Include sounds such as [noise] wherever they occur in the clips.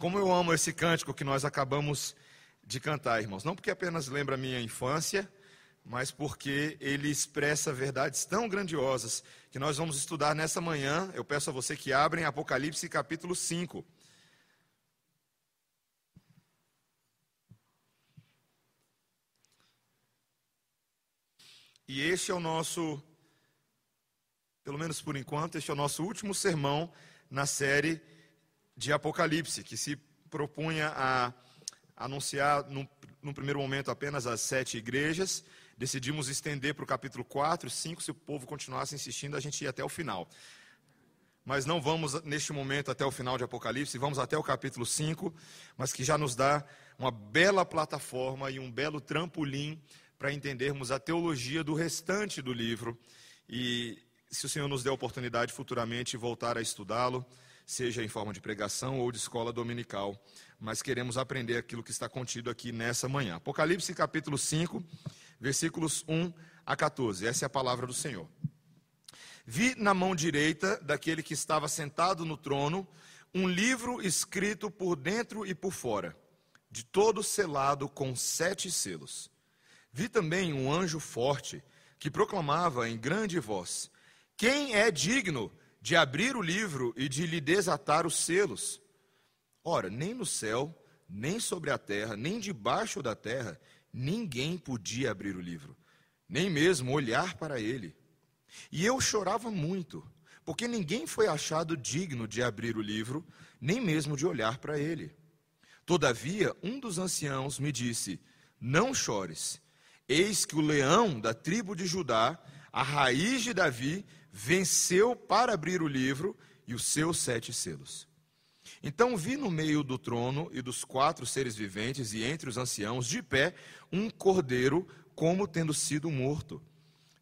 Como eu amo esse cântico que nós acabamos de cantar, irmãos. Não porque apenas lembra a minha infância, mas porque ele expressa verdades tão grandiosas que nós vamos estudar nessa manhã. Eu peço a você que abrem Apocalipse capítulo 5. E este é o nosso, pelo menos por enquanto, este é o nosso último sermão na série de Apocalipse, que se propunha a anunciar, num primeiro momento, apenas as sete igrejas. Decidimos estender para o capítulo 4, 5, se o povo continuasse insistindo, a gente ia até o final. Mas não vamos neste momento até o final de Apocalipse, vamos até o capítulo 5, mas que já nos dá uma bela plataforma e um belo trampolim para entendermos a teologia do restante do livro. E se o Senhor nos der a oportunidade futuramente voltar a estudá-lo, seja em forma de pregação ou de escola dominical, mas queremos aprender aquilo que está contido aqui nessa manhã. Apocalipse capítulo 5, versículos 1 a 14. Essa é a palavra do Senhor. Vi na mão direita daquele que estava sentado no trono um livro escrito por dentro e por fora, de todo selado com sete selos. Vi também um anjo forte que proclamava em grande voz: Quem é digno de abrir o livro e de lhe desatar os selos. Ora, nem no céu, nem sobre a terra, nem debaixo da terra, ninguém podia abrir o livro, nem mesmo olhar para ele. E eu chorava muito, porque ninguém foi achado digno de abrir o livro, nem mesmo de olhar para ele. Todavia, um dos anciãos me disse: Não chores, eis que o leão da tribo de Judá, a raiz de Davi, venceu para abrir o livro e os seus sete selos. Então vi no meio do trono e dos quatro seres viventes e entre os anciãos, de pé, um cordeiro, como tendo sido morto.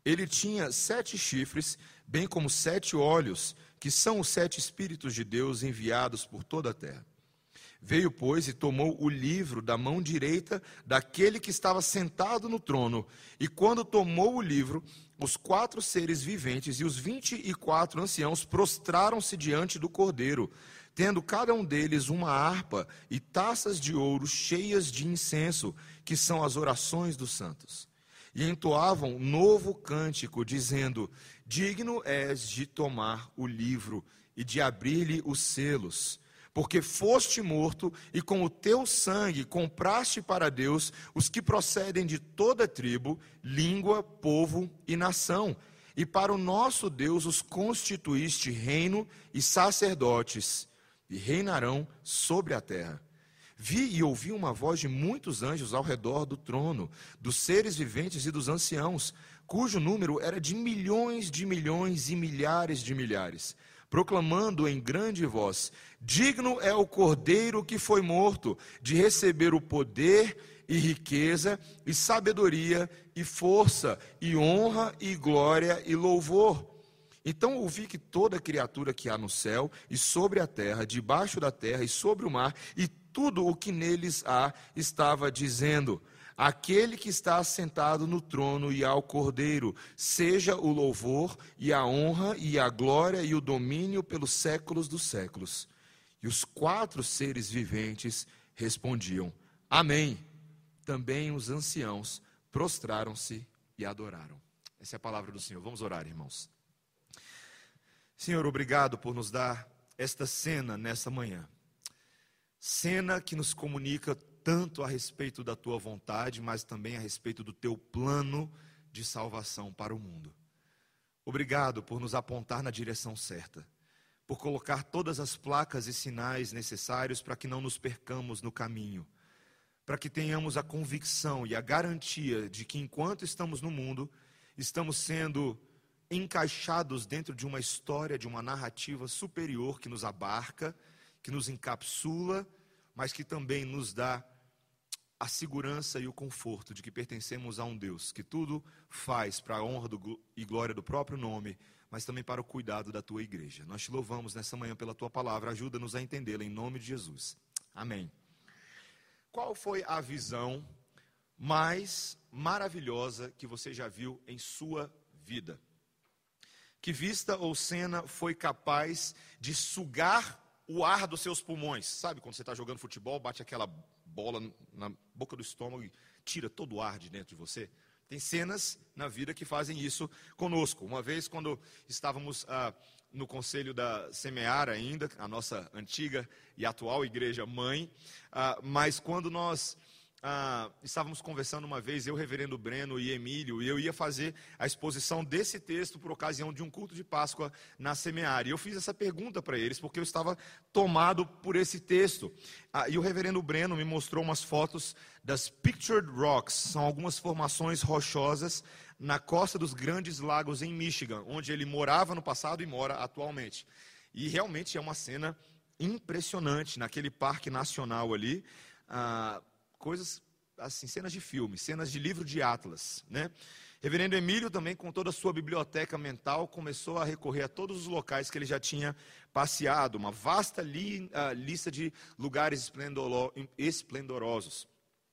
Ele tinha sete chifres, bem como sete olhos, que são os sete Espíritos de Deus enviados por toda a terra. Veio, pois, e tomou o livro da mão direita daquele que estava sentado no trono. E quando tomou o livro, os quatro seres viventes e os vinte e quatro anciãos prostraram-se diante do cordeiro, tendo cada um deles uma harpa e taças de ouro cheias de incenso, que são as orações dos santos. E entoavam novo cântico, dizendo: Digno és de tomar o livro e de abrir-lhe os selos porque foste morto e com o teu sangue compraste para Deus os que procedem de toda tribo, língua, povo e nação. E para o nosso Deus os constituíste reino e sacerdotes, e reinarão sobre a terra. Vi e ouvi uma voz de muitos anjos ao redor do trono, dos seres viventes e dos anciãos, cujo número era de milhões de milhões e milhares de milhares proclamando em grande voz: Digno é o cordeiro que foi morto de receber o poder e riqueza e sabedoria e força e honra e glória e louvor. Então ouvi que toda criatura que há no céu e sobre a terra, debaixo da terra e sobre o mar, e tudo o que neles há, estava dizendo: aquele que está assentado no trono e ao Cordeiro, seja o louvor e a honra e a glória e o domínio pelos séculos dos séculos. E os quatro seres viventes respondiam: Amém. Também os anciãos prostraram-se e adoraram. Essa é a palavra do Senhor. Vamos orar, irmãos. Senhor, obrigado por nos dar esta cena nessa manhã. Cena que nos comunica tanto a respeito da tua vontade, mas também a respeito do teu plano de salvação para o mundo. Obrigado por nos apontar na direção certa, por colocar todas as placas e sinais necessários para que não nos percamos no caminho, para que tenhamos a convicção e a garantia de que enquanto estamos no mundo, estamos sendo encaixados dentro de uma história, de uma narrativa superior que nos abarca, que nos encapsula, mas que também nos dá a segurança e o conforto de que pertencemos a um Deus que tudo faz para a honra do, e glória do próprio nome, mas também para o cuidado da tua igreja. Nós te louvamos nessa manhã pela tua palavra, ajuda-nos a entendê-la em nome de Jesus. Amém. Qual foi a visão mais maravilhosa que você já viu em sua vida? Que vista ou cena foi capaz de sugar o ar dos seus pulmões. Sabe quando você está jogando futebol, bate aquela bola na boca do estômago e tira todo o ar de dentro de você? Tem cenas na vida que fazem isso conosco. Uma vez, quando estávamos ah, no conselho da Semear ainda, a nossa antiga e atual igreja mãe, ah, mas quando nós ah, estávamos conversando uma vez, eu, reverendo Breno e Emílio, e eu ia fazer a exposição desse texto por ocasião de um culto de Páscoa na Semear. E eu fiz essa pergunta para eles, porque eu estava tomado por esse texto. Ah, e o reverendo Breno me mostrou umas fotos das Pictured Rocks, são algumas formações rochosas na costa dos Grandes Lagos em Michigan, onde ele morava no passado e mora atualmente. E realmente é uma cena impressionante naquele parque nacional ali. Ah, coisas assim, cenas de filme, cenas de livro de Atlas, né? Reverendo Emílio também, com toda a sua biblioteca mental, começou a recorrer a todos os locais que ele já tinha passeado, uma vasta li, lista de lugares esplendorosos.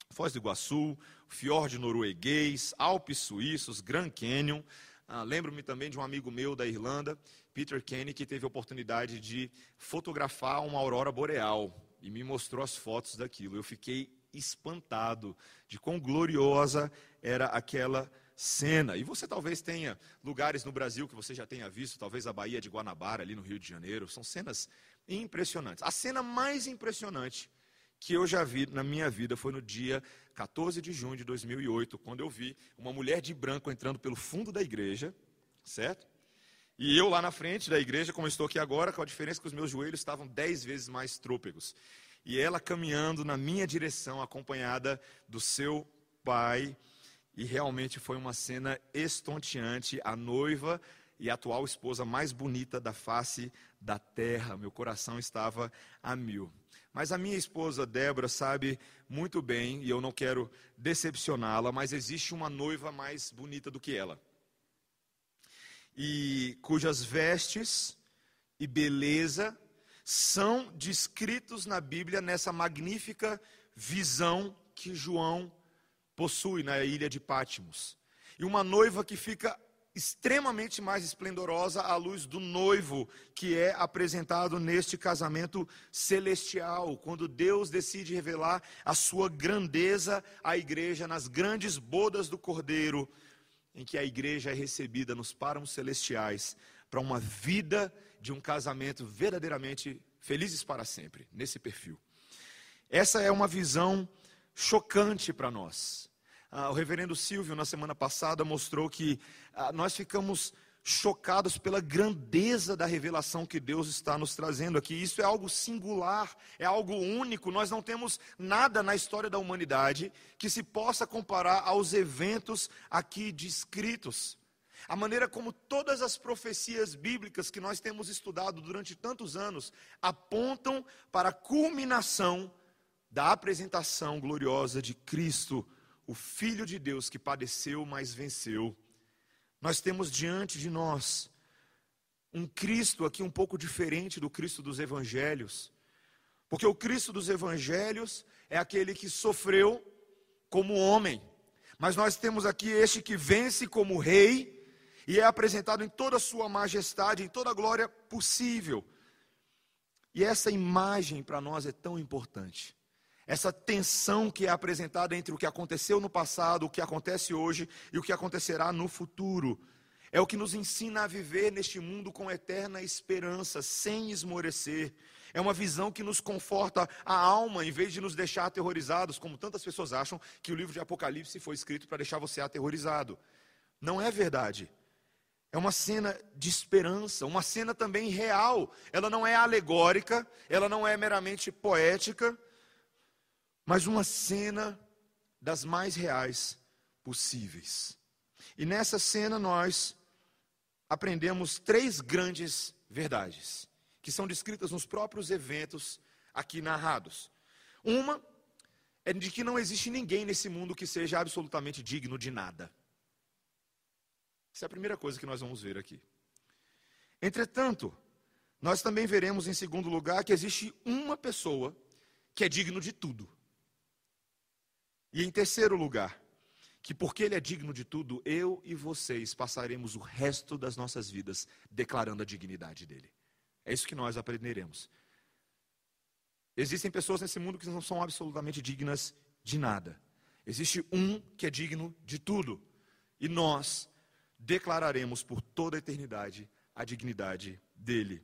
Foz do Iguaçu, Fiord norueguês, Alpes suíços, Grand Canyon. Uh, Lembro-me também de um amigo meu da Irlanda, Peter Kenny, que teve a oportunidade de fotografar uma aurora boreal e me mostrou as fotos daquilo. Eu fiquei espantado de quão gloriosa era aquela cena. E você talvez tenha lugares no Brasil que você já tenha visto, talvez a Baía de Guanabara, ali no Rio de Janeiro. São cenas impressionantes. A cena mais impressionante que eu já vi na minha vida foi no dia 14 de junho de 2008, quando eu vi uma mulher de branco entrando pelo fundo da igreja, certo? E eu lá na frente da igreja, como estou aqui agora, com a diferença que os meus joelhos estavam dez vezes mais trôpegos e ela caminhando na minha direção, acompanhada do seu pai. E realmente foi uma cena estonteante. A noiva e a atual esposa mais bonita da face da terra. Meu coração estava a mil. Mas a minha esposa Débora sabe muito bem, e eu não quero decepcioná-la, mas existe uma noiva mais bonita do que ela. E cujas vestes e beleza são descritos na Bíblia nessa magnífica visão que João possui na ilha de Pátimos. E uma noiva que fica extremamente mais esplendorosa à luz do noivo que é apresentado neste casamento celestial, quando Deus decide revelar a sua grandeza à igreja nas grandes bodas do Cordeiro, em que a igreja é recebida nos páramos celestiais para uma vida de um casamento verdadeiramente felizes para sempre, nesse perfil. Essa é uma visão chocante para nós. Ah, o reverendo Silvio, na semana passada, mostrou que ah, nós ficamos chocados pela grandeza da revelação que Deus está nos trazendo aqui. Isso é algo singular, é algo único. Nós não temos nada na história da humanidade que se possa comparar aos eventos aqui descritos. A maneira como todas as profecias bíblicas que nós temos estudado durante tantos anos apontam para a culminação da apresentação gloriosa de Cristo, o Filho de Deus que padeceu, mas venceu. Nós temos diante de nós um Cristo aqui um pouco diferente do Cristo dos evangelhos. Porque o Cristo dos evangelhos é aquele que sofreu como homem. Mas nós temos aqui este que vence como rei e é apresentado em toda a sua majestade, em toda a glória possível. E essa imagem para nós é tão importante. Essa tensão que é apresentada entre o que aconteceu no passado, o que acontece hoje e o que acontecerá no futuro. É o que nos ensina a viver neste mundo com eterna esperança, sem esmorecer. É uma visão que nos conforta a alma, em vez de nos deixar aterrorizados, como tantas pessoas acham que o livro de Apocalipse foi escrito para deixar você aterrorizado. Não é verdade. É uma cena de esperança, uma cena também real. Ela não é alegórica, ela não é meramente poética, mas uma cena das mais reais possíveis. E nessa cena nós aprendemos três grandes verdades, que são descritas nos próprios eventos aqui narrados. Uma é de que não existe ninguém nesse mundo que seja absolutamente digno de nada. Essa é a primeira coisa que nós vamos ver aqui. Entretanto, nós também veremos em segundo lugar que existe uma pessoa que é digno de tudo. E em terceiro lugar, que porque ele é digno de tudo, eu e vocês passaremos o resto das nossas vidas declarando a dignidade dele. É isso que nós aprenderemos Existem pessoas nesse mundo que não são absolutamente dignas de nada. Existe um que é digno de tudo. E nós declararemos por toda a eternidade a dignidade dele.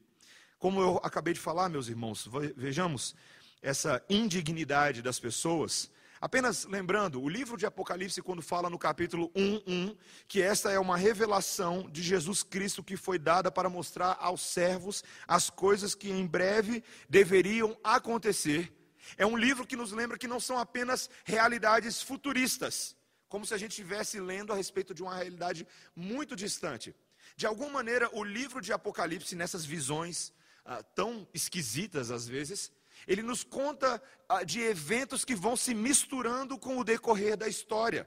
Como eu acabei de falar, meus irmãos, vejamos essa indignidade das pessoas. Apenas lembrando, o livro de Apocalipse, quando fala no capítulo 1, 1, que esta é uma revelação de Jesus Cristo que foi dada para mostrar aos servos as coisas que em breve deveriam acontecer. É um livro que nos lembra que não são apenas realidades futuristas, como se a gente estivesse lendo a respeito de uma realidade muito distante. De alguma maneira, o livro de Apocalipse, nessas visões ah, tão esquisitas às vezes, ele nos conta ah, de eventos que vão se misturando com o decorrer da história.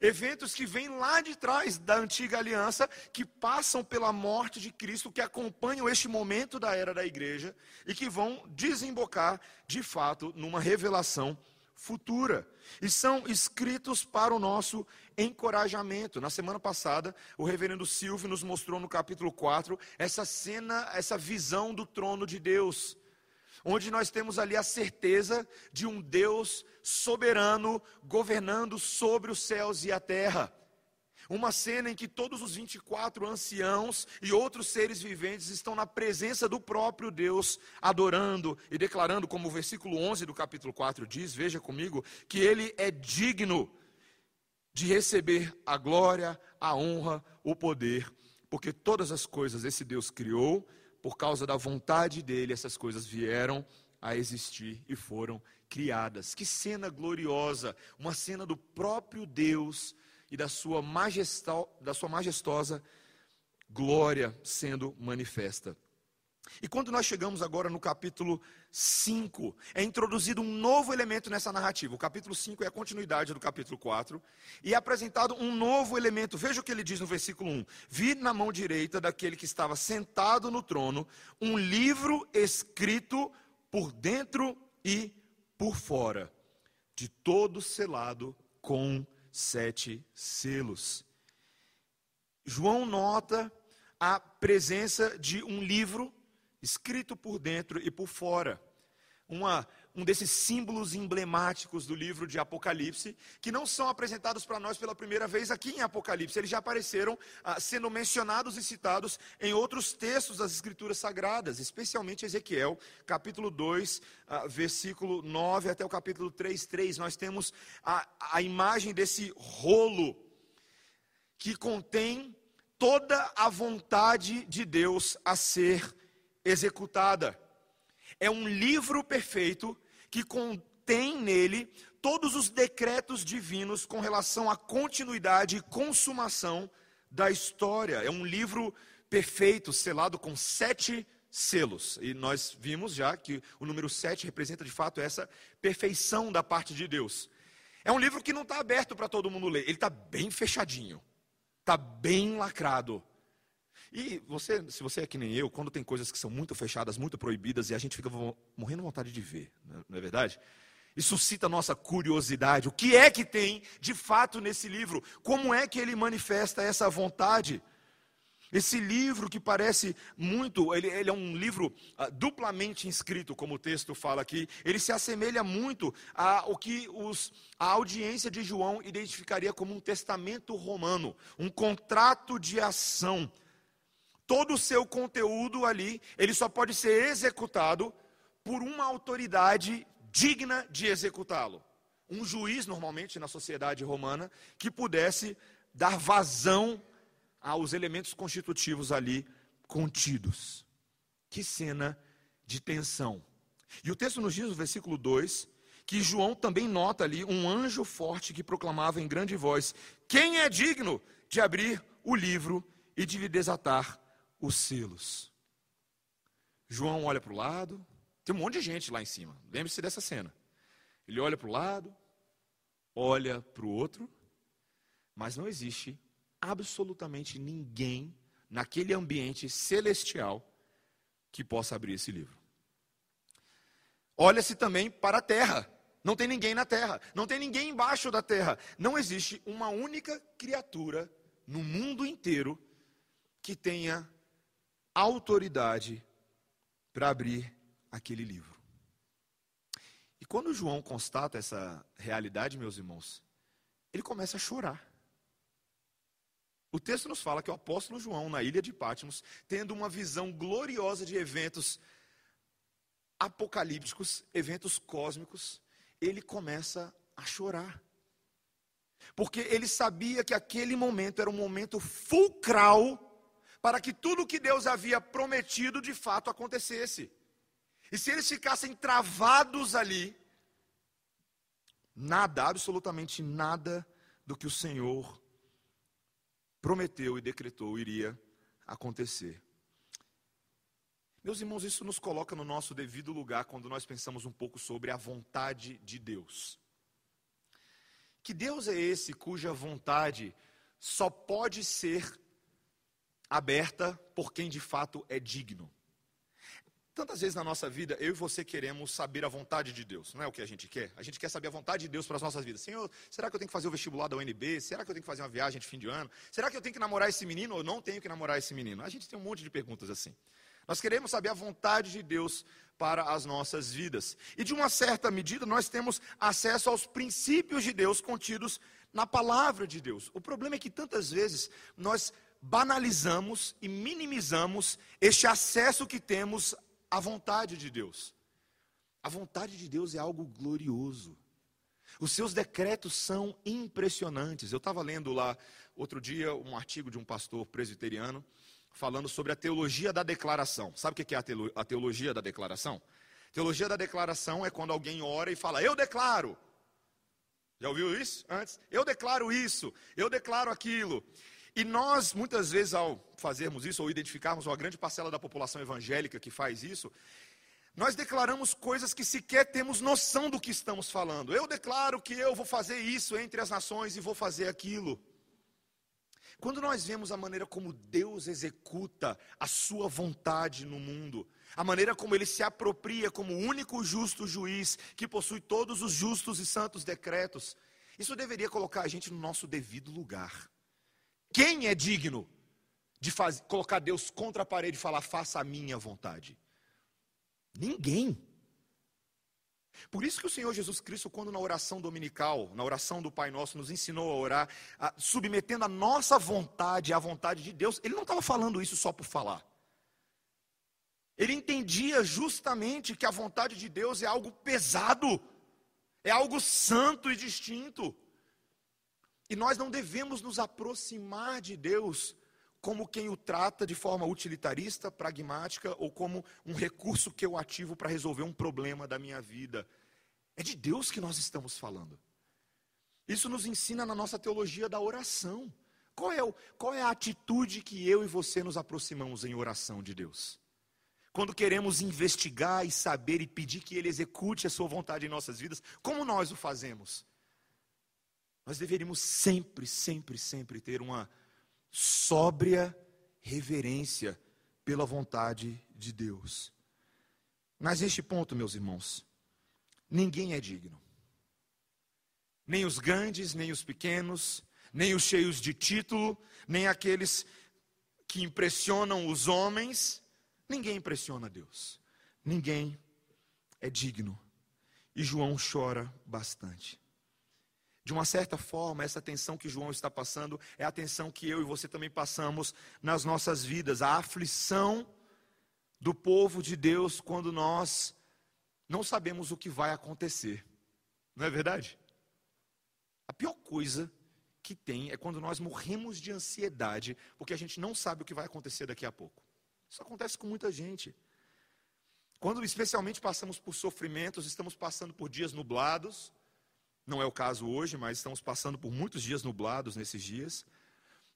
Eventos que vêm lá de trás da antiga aliança, que passam pela morte de Cristo, que acompanham este momento da era da igreja e que vão desembocar, de fato, numa revelação futura. E são escritos para o nosso encorajamento. Na semana passada, o reverendo Silvio nos mostrou no capítulo 4 essa cena, essa visão do trono de Deus onde nós temos ali a certeza de um Deus soberano governando sobre os céus e a terra. Uma cena em que todos os 24 anciãos e outros seres viventes estão na presença do próprio Deus, adorando e declarando, como o versículo 11 do capítulo 4 diz, veja comigo, que ele é digno de receber a glória, a honra, o poder, porque todas as coisas esse Deus criou por causa da vontade dele, essas coisas vieram a existir e foram criadas. Que cena gloriosa! Uma cena do próprio Deus e da sua, da sua majestosa glória sendo manifesta. E quando nós chegamos agora no capítulo 5, é introduzido um novo elemento nessa narrativa. O capítulo 5 é a continuidade do capítulo 4. E é apresentado um novo elemento. Veja o que ele diz no versículo 1: Vi na mão direita daquele que estava sentado no trono um livro escrito por dentro e por fora, de todo selado com sete selos. João nota a presença de um livro escrito por dentro e por fora. Uma, um desses símbolos emblemáticos do livro de Apocalipse, que não são apresentados para nós pela primeira vez aqui em Apocalipse, eles já apareceram ah, sendo mencionados e citados em outros textos das Escrituras Sagradas, especialmente Ezequiel, capítulo 2, ah, versículo 9 até o capítulo 3, 3. Nós temos a, a imagem desse rolo que contém toda a vontade de Deus a ser executada. É um livro perfeito que contém nele todos os decretos divinos com relação à continuidade e consumação da história. É um livro perfeito, selado com sete selos. E nós vimos já que o número sete representa de fato essa perfeição da parte de Deus. É um livro que não está aberto para todo mundo ler, ele está bem fechadinho, está bem lacrado. E você, se você é que nem eu, quando tem coisas que são muito fechadas, muito proibidas, e a gente fica morrendo vontade de ver, né? não é verdade? Isso suscita a nossa curiosidade. O que é que tem de fato nesse livro? Como é que ele manifesta essa vontade? Esse livro que parece muito, ele, ele é um livro ah, duplamente inscrito, como o texto fala aqui, ele se assemelha muito ao que os, a audiência de João identificaria como um testamento romano, um contrato de ação todo o seu conteúdo ali, ele só pode ser executado por uma autoridade digna de executá-lo. Um juiz, normalmente, na sociedade romana, que pudesse dar vazão aos elementos constitutivos ali contidos. Que cena de tensão. E o texto nos diz, no versículo 2, que João também nota ali um anjo forte que proclamava em grande voz: Quem é digno de abrir o livro e de lhe desatar os selos. João olha para o lado, tem um monte de gente lá em cima, lembre-se dessa cena. Ele olha para o lado, olha para o outro, mas não existe absolutamente ninguém naquele ambiente celestial que possa abrir esse livro. Olha-se também para a terra. Não tem ninguém na terra, não tem ninguém embaixo da terra. Não existe uma única criatura no mundo inteiro que tenha autoridade para abrir aquele livro. quando João constata essa realidade, meus irmãos, ele começa a chorar. O texto nos fala que o apóstolo João, na ilha de Patmos, tendo uma visão gloriosa de eventos apocalípticos, eventos cósmicos, ele começa a chorar. Porque ele sabia que aquele momento era um momento fulcral para que tudo o que Deus havia prometido de fato acontecesse. E se eles ficassem travados ali, nada, absolutamente nada do que o Senhor prometeu e decretou iria acontecer. Meus irmãos, isso nos coloca no nosso devido lugar quando nós pensamos um pouco sobre a vontade de Deus. Que Deus é esse cuja vontade só pode ser aberta por quem de fato é digno? Tantas vezes na nossa vida, eu e você queremos saber a vontade de Deus, não é o que a gente quer? A gente quer saber a vontade de Deus para as nossas vidas. Senhor, será que eu tenho que fazer o vestibular da UNB? Será que eu tenho que fazer uma viagem de fim de ano? Será que eu tenho que namorar esse menino ou não tenho que namorar esse menino? A gente tem um monte de perguntas assim. Nós queremos saber a vontade de Deus para as nossas vidas. E de uma certa medida, nós temos acesso aos princípios de Deus contidos na palavra de Deus. O problema é que tantas vezes nós banalizamos e minimizamos este acesso que temos a vontade de Deus. A vontade de Deus é algo glorioso. Os seus decretos são impressionantes. Eu estava lendo lá outro dia um artigo de um pastor presbiteriano falando sobre a teologia da declaração. Sabe o que é a teologia da declaração? Teologia da declaração é quando alguém ora e fala, eu declaro. Já ouviu isso antes? Eu declaro isso, eu declaro aquilo. E nós, muitas vezes, ao fazermos isso, ou identificarmos uma grande parcela da população evangélica que faz isso, nós declaramos coisas que sequer temos noção do que estamos falando. Eu declaro que eu vou fazer isso entre as nações e vou fazer aquilo. Quando nós vemos a maneira como Deus executa a sua vontade no mundo, a maneira como ele se apropria como único justo juiz que possui todos os justos e santos decretos, isso deveria colocar a gente no nosso devido lugar. Quem é digno de faz, colocar Deus contra a parede e falar, faça a minha vontade? Ninguém. Por isso que o Senhor Jesus Cristo, quando na oração dominical, na oração do Pai Nosso, nos ensinou a orar, a, submetendo a nossa vontade à vontade de Deus, ele não estava falando isso só por falar. Ele entendia justamente que a vontade de Deus é algo pesado, é algo santo e distinto. E nós não devemos nos aproximar de Deus como quem o trata de forma utilitarista, pragmática ou como um recurso que eu ativo para resolver um problema da minha vida. É de Deus que nós estamos falando. Isso nos ensina na nossa teologia da oração. Qual é, o, qual é a atitude que eu e você nos aproximamos em oração de Deus? Quando queremos investigar e saber e pedir que Ele execute a Sua vontade em nossas vidas, como nós o fazemos? Nós deveríamos sempre, sempre, sempre ter uma sóbria reverência pela vontade de Deus. Mas neste ponto, meus irmãos, ninguém é digno. Nem os grandes, nem os pequenos, nem os cheios de título, nem aqueles que impressionam os homens, ninguém impressiona Deus. Ninguém é digno. E João chora bastante. De uma certa forma, essa tensão que João está passando é a tensão que eu e você também passamos nas nossas vidas, a aflição do povo de Deus quando nós não sabemos o que vai acontecer. Não é verdade? A pior coisa que tem é quando nós morremos de ansiedade, porque a gente não sabe o que vai acontecer daqui a pouco. Isso acontece com muita gente. Quando especialmente passamos por sofrimentos, estamos passando por dias nublados, não é o caso hoje, mas estamos passando por muitos dias nublados nesses dias.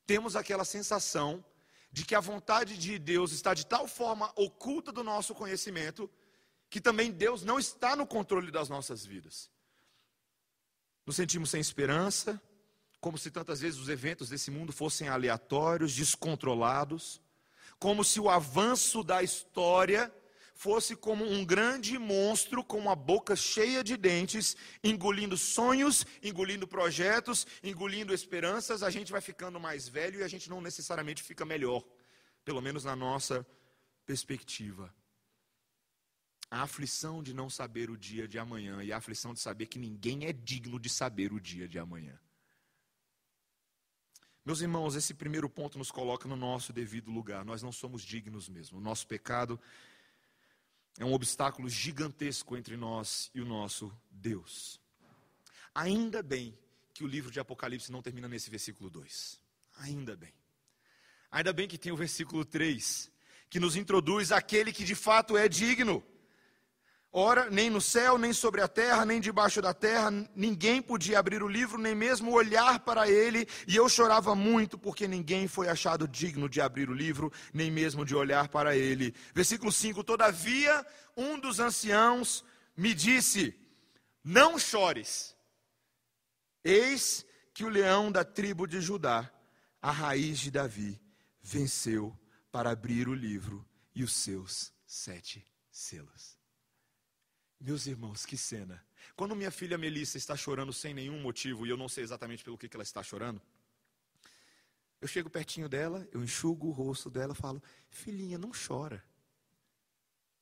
Temos aquela sensação de que a vontade de Deus está de tal forma oculta do nosso conhecimento, que também Deus não está no controle das nossas vidas. Nos sentimos sem esperança, como se tantas vezes os eventos desse mundo fossem aleatórios, descontrolados, como se o avanço da história fosse como um grande monstro com uma boca cheia de dentes, engolindo sonhos, engolindo projetos, engolindo esperanças, a gente vai ficando mais velho e a gente não necessariamente fica melhor, pelo menos na nossa perspectiva. a aflição de não saber o dia de amanhã e a aflição de saber que ninguém é digno de saber o dia de amanhã. Meus irmãos, esse primeiro ponto nos coloca no nosso devido lugar. Nós não somos dignos mesmo. O nosso pecado é um obstáculo gigantesco entre nós e o nosso Deus. Ainda bem que o livro de Apocalipse não termina nesse versículo 2. Ainda bem. Ainda bem que tem o versículo 3, que nos introduz aquele que de fato é digno. Ora, nem no céu, nem sobre a terra, nem debaixo da terra, ninguém podia abrir o livro, nem mesmo olhar para ele, e eu chorava muito, porque ninguém foi achado digno de abrir o livro, nem mesmo de olhar para ele. Versículo 5: Todavia, um dos anciãos me disse: Não chores, eis que o leão da tribo de Judá, a raiz de Davi, venceu para abrir o livro e os seus sete selos. Meus irmãos, que cena. Quando minha filha Melissa está chorando sem nenhum motivo, e eu não sei exatamente pelo que, ela está chorando, eu chego pertinho dela, eu enxugo o rosto dela e falo: Filhinha, não chora.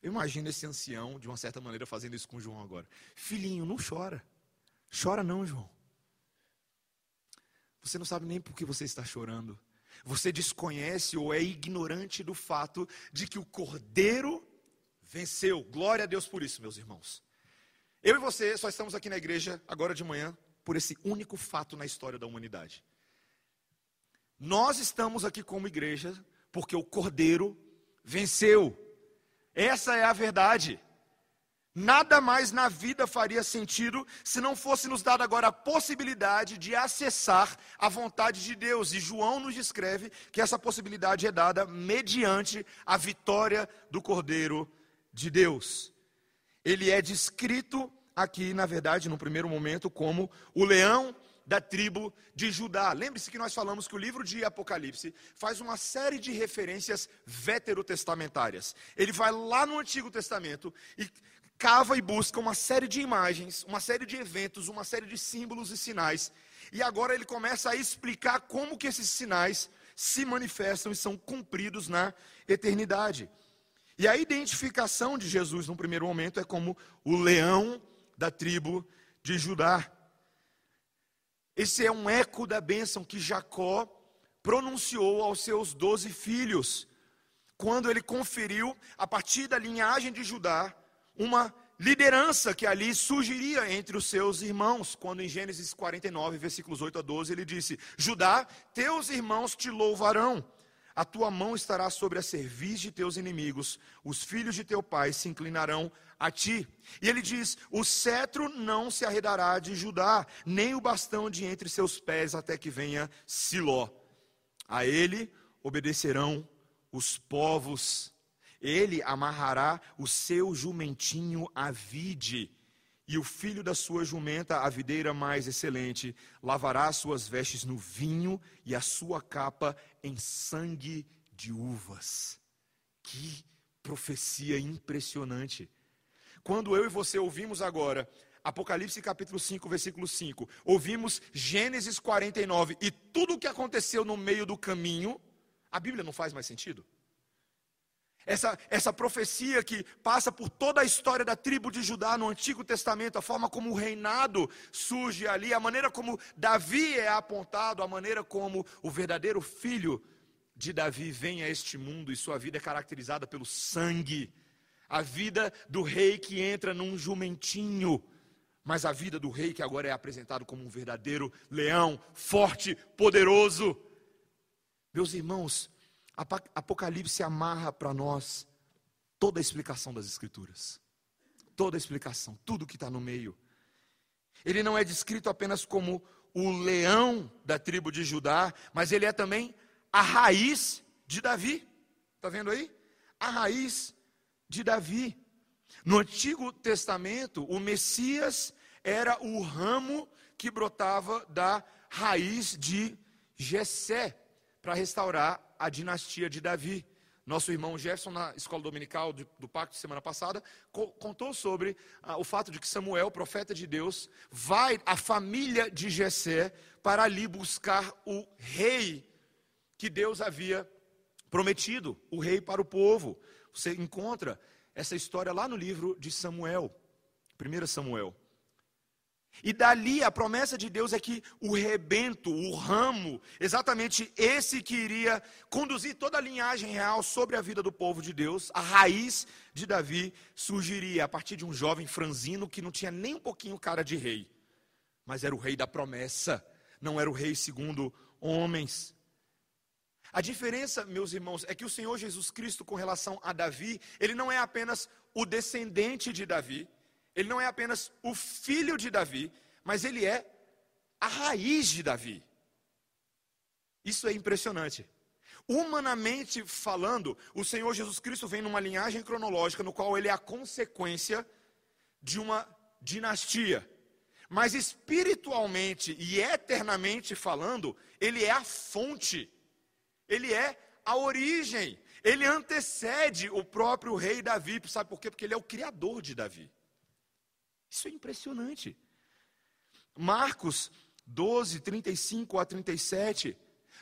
Eu imagino esse ancião, de uma certa maneira, fazendo isso com o João agora. Filhinho, não chora. Chora não, João. Você não sabe nem por que você está chorando. Você desconhece ou é ignorante do fato de que o cordeiro venceu. Glória a Deus por isso, meus irmãos. Eu e você só estamos aqui na igreja agora de manhã por esse único fato na história da humanidade. Nós estamos aqui como igreja porque o Cordeiro venceu. Essa é a verdade. Nada mais na vida faria sentido se não fosse nos dada agora a possibilidade de acessar a vontade de Deus. E João nos descreve que essa possibilidade é dada mediante a vitória do Cordeiro de Deus. Ele é descrito aqui, na verdade, no primeiro momento, como o leão da tribo de Judá. Lembre-se que nós falamos que o livro de Apocalipse faz uma série de referências veterotestamentárias. Ele vai lá no Antigo Testamento e cava e busca uma série de imagens, uma série de eventos, uma série de símbolos e sinais. E agora ele começa a explicar como que esses sinais se manifestam e são cumpridos na eternidade. E a identificação de Jesus, no primeiro momento, é como o leão da tribo de Judá. Esse é um eco da bênção que Jacó pronunciou aos seus doze filhos, quando ele conferiu, a partir da linhagem de Judá, uma liderança que ali surgiria entre os seus irmãos, quando em Gênesis 49, versículos 8 a 12, ele disse: Judá, teus irmãos te louvarão a tua mão estará sobre a cerviz de teus inimigos, os filhos de teu pai se inclinarão a ti. E ele diz: O cetro não se arredará de Judá, nem o bastão de entre seus pés, até que venha Siló. A ele obedecerão os povos. Ele amarrará o seu jumentinho à vide e o filho da sua jumenta, a videira mais excelente, lavará as suas vestes no vinho e a sua capa em sangue de uvas. Que profecia impressionante. Quando eu e você ouvimos agora Apocalipse capítulo 5, versículo 5, ouvimos Gênesis 49 e tudo o que aconteceu no meio do caminho, a Bíblia não faz mais sentido? Essa, essa profecia que passa por toda a história da tribo de Judá no Antigo Testamento, a forma como o reinado surge ali, a maneira como Davi é apontado, a maneira como o verdadeiro filho de Davi vem a este mundo e sua vida é caracterizada pelo sangue. A vida do rei que entra num jumentinho, mas a vida do rei que agora é apresentado como um verdadeiro leão, forte, poderoso. Meus irmãos, Apocalipse amarra para nós toda a explicação das Escrituras. Toda a explicação, tudo que está no meio. Ele não é descrito apenas como o leão da tribo de Judá, mas ele é também a raiz de Davi. Está vendo aí? A raiz de Davi. No Antigo Testamento, o Messias era o ramo que brotava da raiz de Jessé para restaurar a dinastia de Davi. Nosso irmão Jefferson, na escola dominical do, Pacto, semana passada, co contou sobre ah, o fato de que Samuel, profeta de Deus, vai à família de Jessé para ali buscar o rei que Deus havia prometido, o rei para o povo. Você encontra essa história lá no livro de Samuel, 1 Samuel. E dali a promessa de Deus é que o rebento, o ramo, exatamente esse que iria conduzir toda a linhagem real sobre a vida do povo de Deus, a raiz de Davi, surgiria a partir de um jovem franzino que não tinha nem um pouquinho cara de rei, mas era o rei da promessa, não era o rei segundo homens. A diferença, meus irmãos, é que o Senhor Jesus Cristo, com relação a Davi, ele não é apenas o descendente de Davi, ele não é apenas o filho de Davi, mas ele é a raiz de Davi. Isso é impressionante. Humanamente falando, o Senhor Jesus Cristo vem numa linhagem cronológica no qual ele é a consequência de uma dinastia. Mas espiritualmente e eternamente falando, ele é a fonte, ele é a origem, ele antecede o próprio rei Davi. Sabe por quê? Porque ele é o criador de Davi. Isso é impressionante. Marcos 12, 35 a 37.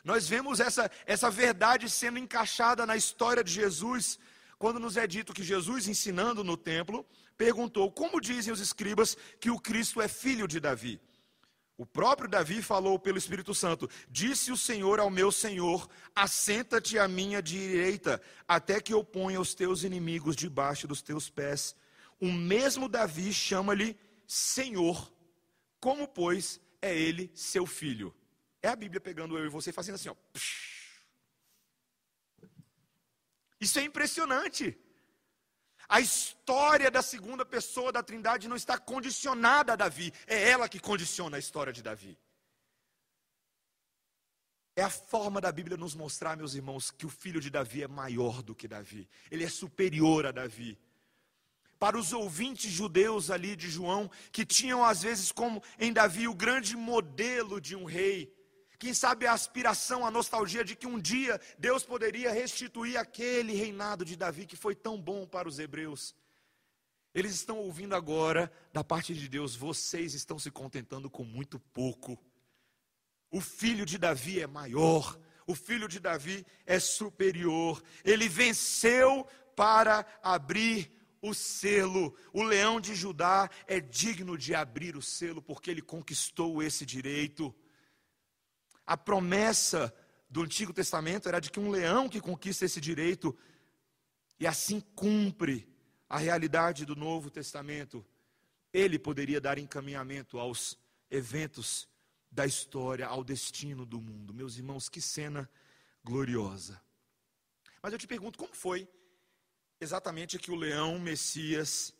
Nós vemos essa, essa verdade sendo encaixada na história de Jesus, quando nos é dito que Jesus, ensinando no templo, perguntou: Como dizem os escribas que o Cristo é filho de Davi? O próprio Davi falou pelo Espírito Santo: Disse o Senhor ao meu Senhor: Assenta-te à minha direita, até que eu ponha os teus inimigos debaixo dos teus pés. O mesmo Davi chama-lhe Senhor. Como, pois, é ele seu filho? É a Bíblia pegando eu e você e fazendo assim, ó. Isso é impressionante. A história da segunda pessoa da Trindade não está condicionada a Davi, é ela que condiciona a história de Davi. É a forma da Bíblia nos mostrar, meus irmãos, que o filho de Davi é maior do que Davi, ele é superior a Davi para os ouvintes judeus ali de João, que tinham às vezes como em Davi o grande modelo de um rei. Quem sabe a aspiração, a nostalgia de que um dia Deus poderia restituir aquele reinado de Davi que foi tão bom para os hebreus. Eles estão ouvindo agora da parte de Deus, vocês estão se contentando com muito pouco. O filho de Davi é maior, o filho de Davi é superior. Ele venceu para abrir o selo. O leão de Judá é digno de abrir o selo, porque ele conquistou esse direito. A promessa do Antigo Testamento era de que um leão que conquista esse direito, e assim cumpre a realidade do Novo Testamento, ele poderia dar encaminhamento aos eventos da história, ao destino do mundo. Meus irmãos, que cena gloriosa. Mas eu te pergunto, como foi exatamente que o leão Messias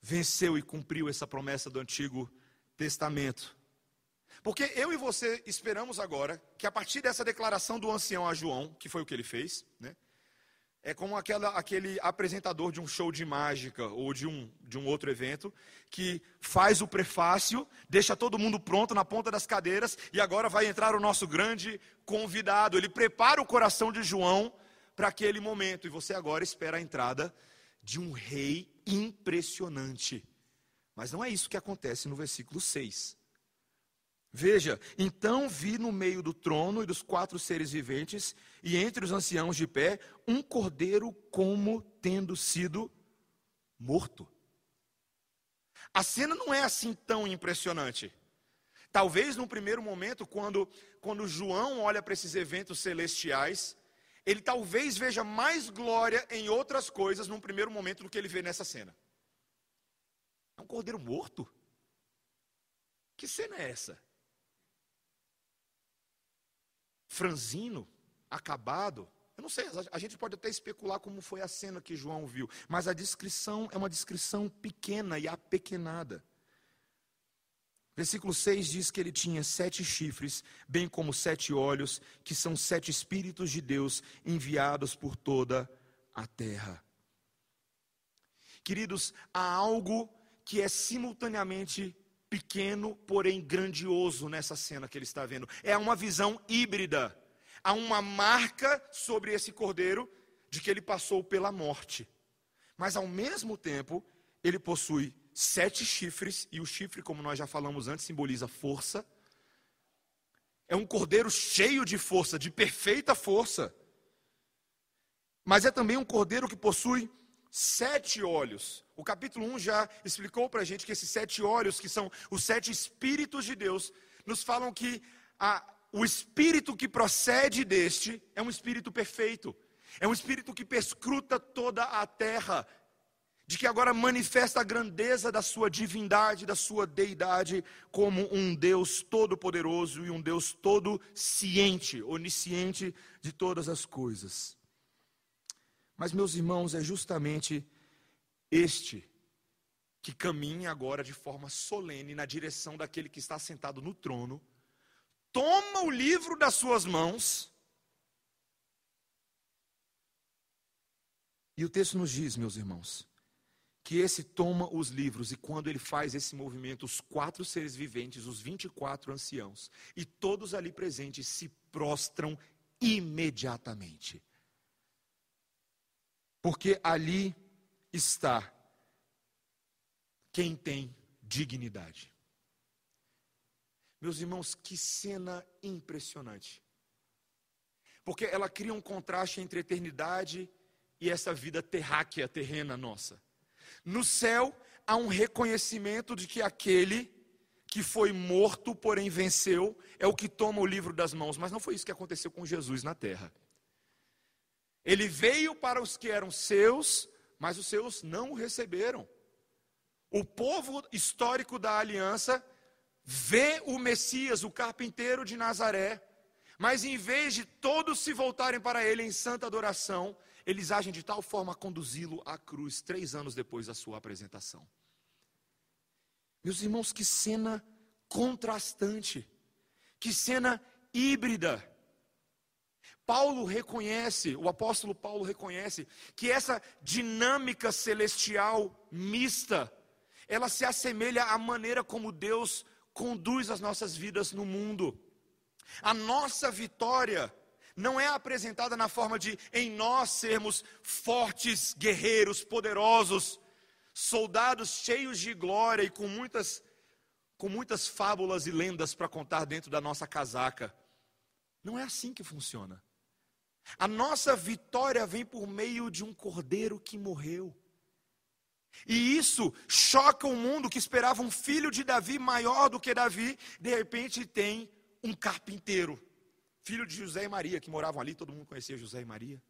venceu e cumpriu essa promessa do Antigo Testamento. Porque eu e você esperamos agora que a partir dessa declaração do ancião a João, que foi o que ele fez, né? É como aquela, aquele apresentador de um show de mágica ou de um, de um outro evento, que faz o prefácio, deixa todo mundo pronto na ponta das cadeiras, e agora vai entrar o nosso grande convidado. Ele prepara o coração de João para aquele momento. E você agora espera a entrada de um rei impressionante. Mas não é isso que acontece no versículo 6. Veja, então vi no meio do trono e dos quatro seres viventes, e entre os anciãos de pé, um cordeiro como tendo sido morto. A cena não é assim tão impressionante. Talvez no primeiro momento, quando, quando João olha para esses eventos celestiais, ele talvez veja mais glória em outras coisas num primeiro momento do que ele vê nessa cena. É um cordeiro morto? Que cena é essa? Franzino, acabado. Eu não sei, a gente pode até especular como foi a cena que João viu, mas a descrição é uma descrição pequena e apequenada. Versículo 6 diz que ele tinha sete chifres, bem como sete olhos, que são sete espíritos de Deus enviados por toda a terra. Queridos, há algo que é simultaneamente pequeno, porém grandioso nessa cena que ele está vendo. É uma visão híbrida. Há uma marca sobre esse cordeiro de que ele passou pela morte. Mas ao mesmo tempo, ele possui sete chifres, e o chifre, como nós já falamos antes, simboliza força. É um cordeiro cheio de força, de perfeita força. Mas é também um cordeiro que possui sete olhos. O capítulo 1 já explicou para a gente que esses sete olhos, que são os sete espíritos de Deus, nos falam que a, o espírito que procede deste é um espírito perfeito, é um espírito que perscruta toda a terra, de que agora manifesta a grandeza da sua divindade, da sua deidade, como um Deus todo-poderoso e um Deus todo ciente, onisciente de todas as coisas. Mas, meus irmãos, é justamente este que caminha agora de forma solene na direção daquele que está sentado no trono, toma o livro das suas mãos, e o texto nos diz, meus irmãos, que esse toma os livros e quando ele faz esse movimento, os quatro seres viventes, os 24 anciãos e todos ali presentes se prostram imediatamente. Porque ali está quem tem dignidade. Meus irmãos, que cena impressionante. Porque ela cria um contraste entre eternidade e essa vida terráquea, terrena nossa. No céu há um reconhecimento de que aquele que foi morto, porém venceu, é o que toma o livro das mãos. Mas não foi isso que aconteceu com Jesus na terra. Ele veio para os que eram seus, mas os seus não o receberam. O povo histórico da aliança vê o Messias, o carpinteiro de Nazaré, mas em vez de todos se voltarem para ele em santa adoração, eles agem de tal forma a conduzi-lo à cruz, três anos depois da sua apresentação. Meus irmãos, que cena contrastante, que cena híbrida. Paulo reconhece, o apóstolo Paulo reconhece, que essa dinâmica celestial mista, ela se assemelha à maneira como Deus conduz as nossas vidas no mundo. A nossa vitória não é apresentada na forma de em nós sermos fortes guerreiros, poderosos, soldados cheios de glória e com muitas com muitas fábulas e lendas para contar dentro da nossa casaca. Não é assim que funciona. A nossa vitória vem por meio de um cordeiro que morreu. E isso choca o mundo que esperava um filho de Davi maior do que Davi, de repente tem um carpinteiro filho de José e Maria, que moravam ali, todo mundo conhecia José e Maria.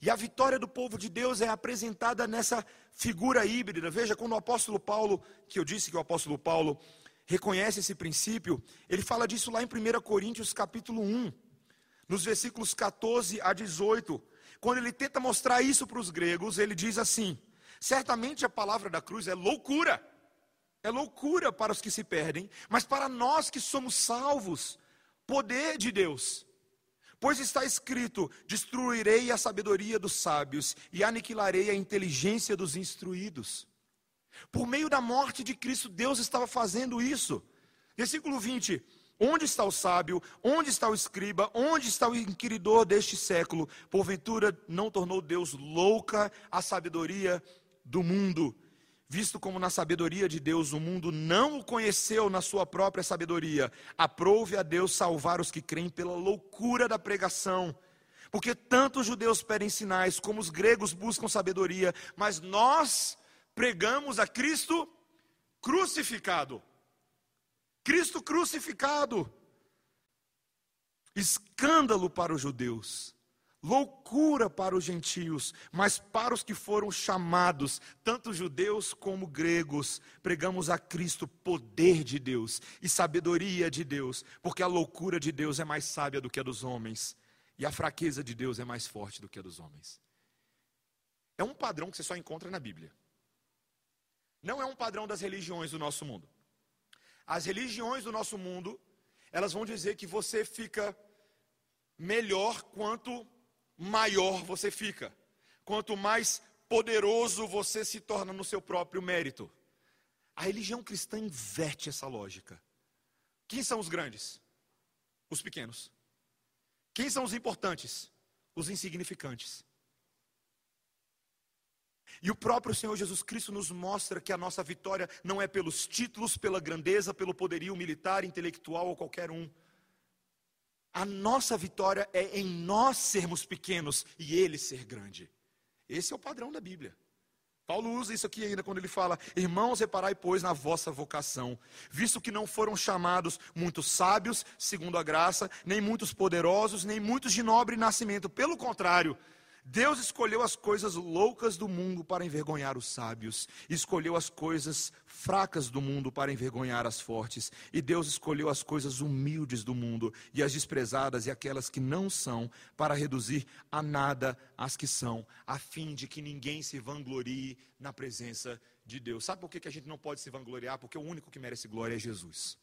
E a vitória do povo de Deus é apresentada nessa figura híbrida. Veja, quando o apóstolo Paulo, que eu disse que o apóstolo Paulo reconhece esse princípio, ele fala disso lá em 1 Coríntios capítulo 1, nos versículos 14 a 18. Quando ele tenta mostrar isso para os gregos, ele diz assim: certamente a palavra da cruz é loucura é loucura para os que se perdem, mas para nós que somos salvos, poder de Deus. Pois está escrito: Destruirei a sabedoria dos sábios e aniquilarei a inteligência dos instruídos. Por meio da morte de Cristo, Deus estava fazendo isso. Versículo 20: Onde está o sábio? Onde está o escriba? Onde está o inquiridor deste século? Porventura não tornou Deus louca a sabedoria do mundo visto como na sabedoria de Deus o mundo não o conheceu na sua própria sabedoria, aprove a Deus salvar os que creem pela loucura da pregação. Porque tanto os judeus pedem sinais, como os gregos buscam sabedoria, mas nós pregamos a Cristo crucificado. Cristo crucificado. Escândalo para os judeus loucura para os gentios, mas para os que foram chamados, tanto judeus como gregos, pregamos a Cristo poder de Deus e sabedoria de Deus, porque a loucura de Deus é mais sábia do que a dos homens, e a fraqueza de Deus é mais forte do que a dos homens. É um padrão que você só encontra na Bíblia. Não é um padrão das religiões do nosso mundo. As religiões do nosso mundo, elas vão dizer que você fica melhor quanto maior você fica. Quanto mais poderoso você se torna no seu próprio mérito. A religião cristã inverte essa lógica. Quem são os grandes? Os pequenos. Quem são os importantes? Os insignificantes. E o próprio Senhor Jesus Cristo nos mostra que a nossa vitória não é pelos títulos, pela grandeza, pelo poderio militar, intelectual ou qualquer um a nossa vitória é em nós sermos pequenos e Ele ser grande. Esse é o padrão da Bíblia. Paulo usa isso aqui ainda quando ele fala: Irmãos, reparai, pois, na vossa vocação, visto que não foram chamados muitos sábios, segundo a graça, nem muitos poderosos, nem muitos de nobre nascimento. Pelo contrário, Deus escolheu as coisas loucas do mundo para envergonhar os sábios, escolheu as coisas fracas do mundo para envergonhar as fortes, e Deus escolheu as coisas humildes do mundo e as desprezadas e aquelas que não são, para reduzir a nada as que são, a fim de que ninguém se vanglorie na presença de Deus. Sabe por que a gente não pode se vangloriar? Porque o único que merece glória é Jesus.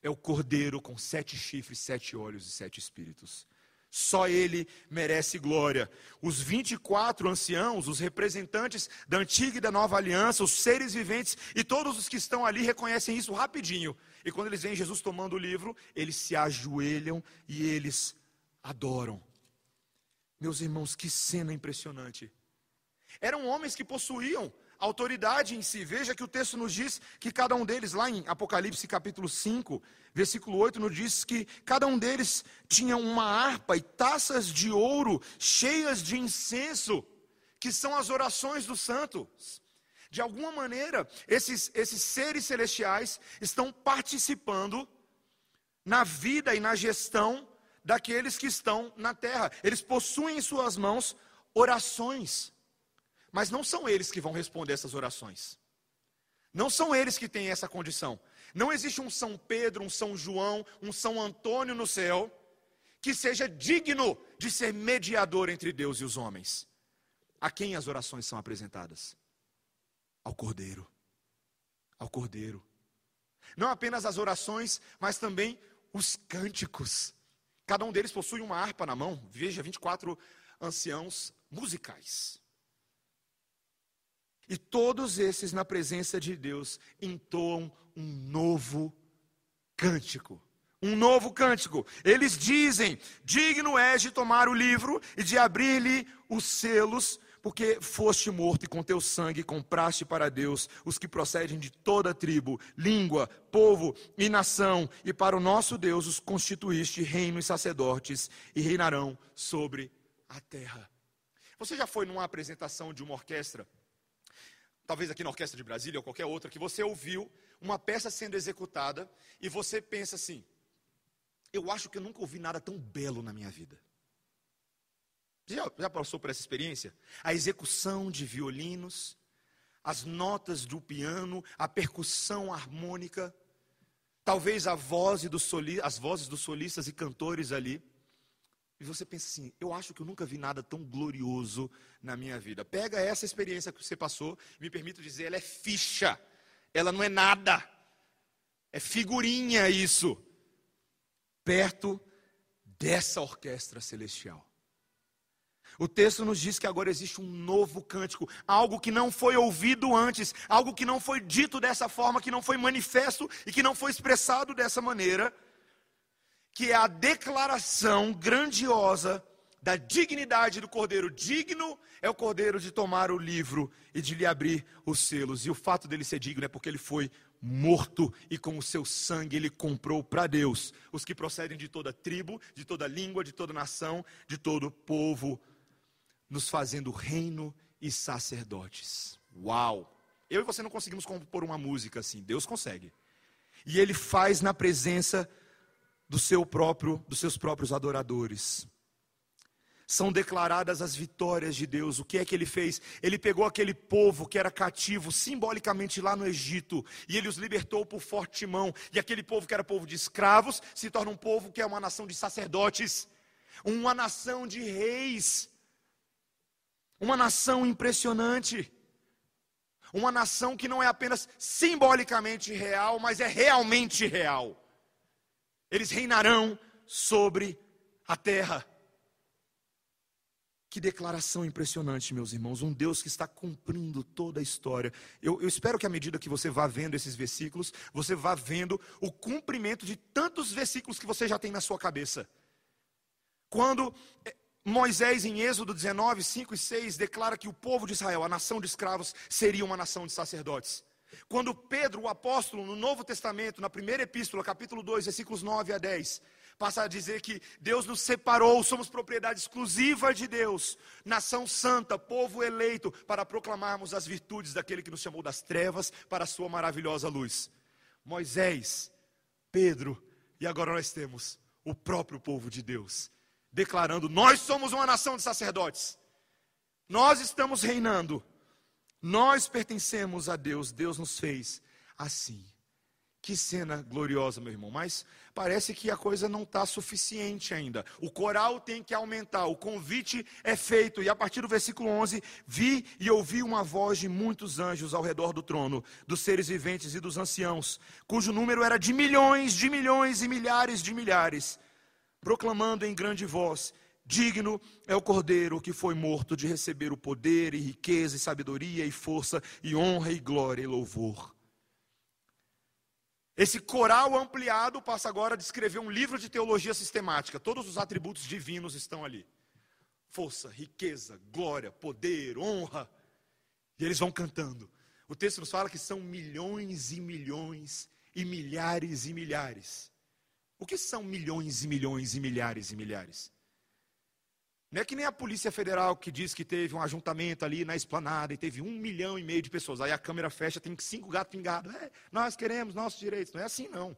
É o cordeiro com sete chifres, sete olhos e sete espíritos. Só ele merece glória. Os 24 anciãos, os representantes da antiga e da nova aliança, os seres viventes e todos os que estão ali reconhecem isso rapidinho. E quando eles veem Jesus tomando o livro, eles se ajoelham e eles adoram. Meus irmãos, que cena impressionante. Eram homens que possuíam autoridade em si. Veja que o texto nos diz que cada um deles, lá em Apocalipse capítulo 5, versículo 8, nos diz que cada um deles tinha uma harpa e taças de ouro cheias de incenso, que são as orações dos santos. De alguma maneira, esses, esses seres celestiais estão participando na vida e na gestão daqueles que estão na terra. Eles possuem em suas mãos orações. Mas não são eles que vão responder essas orações. Não são eles que têm essa condição. Não existe um São Pedro, um São João, um São Antônio no céu que seja digno de ser mediador entre Deus e os homens. A quem as orações são apresentadas? Ao Cordeiro. Ao Cordeiro. Não apenas as orações, mas também os cânticos. Cada um deles possui uma harpa na mão. Veja, 24 anciãos musicais. E todos esses, na presença de Deus, entoam um novo cântico. Um novo cântico. Eles dizem: Digno és de tomar o livro e de abrir-lhe os selos, porque foste morto e com teu sangue compraste para Deus os que procedem de toda tribo, língua, povo e nação, e para o nosso Deus os constituíste reino e sacerdotes, e reinarão sobre a terra. Você já foi numa apresentação de uma orquestra? Talvez aqui na Orquestra de Brasília ou qualquer outra, que você ouviu uma peça sendo executada e você pensa assim: eu acho que eu nunca ouvi nada tão belo na minha vida. Já, já passou por essa experiência? A execução de violinos, as notas do piano, a percussão harmônica, talvez a voz do soli, as vozes dos solistas e cantores ali. E você pensa assim: eu acho que eu nunca vi nada tão glorioso na minha vida. Pega essa experiência que você passou, me permito dizer, ela é ficha, ela não é nada, é figurinha isso, perto dessa orquestra celestial. O texto nos diz que agora existe um novo cântico, algo que não foi ouvido antes, algo que não foi dito dessa forma, que não foi manifesto e que não foi expressado dessa maneira que é a declaração grandiosa da dignidade do cordeiro. Digno é o cordeiro de tomar o livro e de lhe abrir os selos. E o fato dele ser digno é porque ele foi morto e com o seu sangue ele comprou para Deus os que procedem de toda tribo, de toda língua, de toda nação, de todo povo, nos fazendo reino e sacerdotes. Uau! Eu e você não conseguimos compor uma música assim, Deus consegue. E ele faz na presença do seu próprio, dos seus próprios adoradores. São declaradas as vitórias de Deus. O que é que ele fez? Ele pegou aquele povo que era cativo simbolicamente lá no Egito e ele os libertou por forte mão. E aquele povo que era povo de escravos se torna um povo que é uma nação de sacerdotes, uma nação de reis, uma nação impressionante. Uma nação que não é apenas simbolicamente real, mas é realmente real. Eles reinarão sobre a terra. Que declaração impressionante, meus irmãos. Um Deus que está cumprindo toda a história. Eu, eu, espero que à medida que você vá vendo esses versículos, você vá vendo o cumprimento de tantos versículos que você já tem na sua cabeça. Quando eh, Moisés, em Êxodo 19, 5 e 6, declara que o povo de Israel, a nação de escravos, seria uma nação de sacerdotes. Quando Pedro, o apóstolo, no Novo Testamento, na primeira epístola, capítulo 2, versículos 9 a 10, Passa a dizer que Deus nos separou, somos propriedade exclusiva de Deus, nação santa, povo eleito, para proclamarmos as virtudes daquele que nos chamou das trevas para a sua maravilhosa luz. Moisés, Pedro, e agora nós temos o próprio povo de Deus, declarando: Nós somos uma nação de sacerdotes, nós estamos reinando, nós pertencemos a Deus, Deus nos fez assim. Que cena gloriosa, meu irmão. Mas parece que a coisa não está suficiente ainda. O coral tem que aumentar, o convite é feito. E a partir do versículo 11: Vi e ouvi uma voz de muitos anjos ao redor do trono, dos seres viventes e dos anciãos, cujo número era de milhões, de milhões e milhares de milhares, proclamando em grande voz: Digno é o cordeiro que foi morto de receber o poder e riqueza e sabedoria e força e honra e glória e louvor. Esse coral ampliado passa agora a descrever um livro de teologia sistemática. Todos os atributos divinos estão ali: força, riqueza, glória, poder, honra. E eles vão cantando. O texto nos fala que são milhões e milhões e milhares e milhares. O que são milhões e milhões e milhares e milhares? Não é que nem a Polícia Federal que diz que teve um ajuntamento ali na esplanada e teve um milhão e meio de pessoas. Aí a câmera fecha, tem cinco gatos pingados. É, nós queremos nossos direitos. Não é assim, não.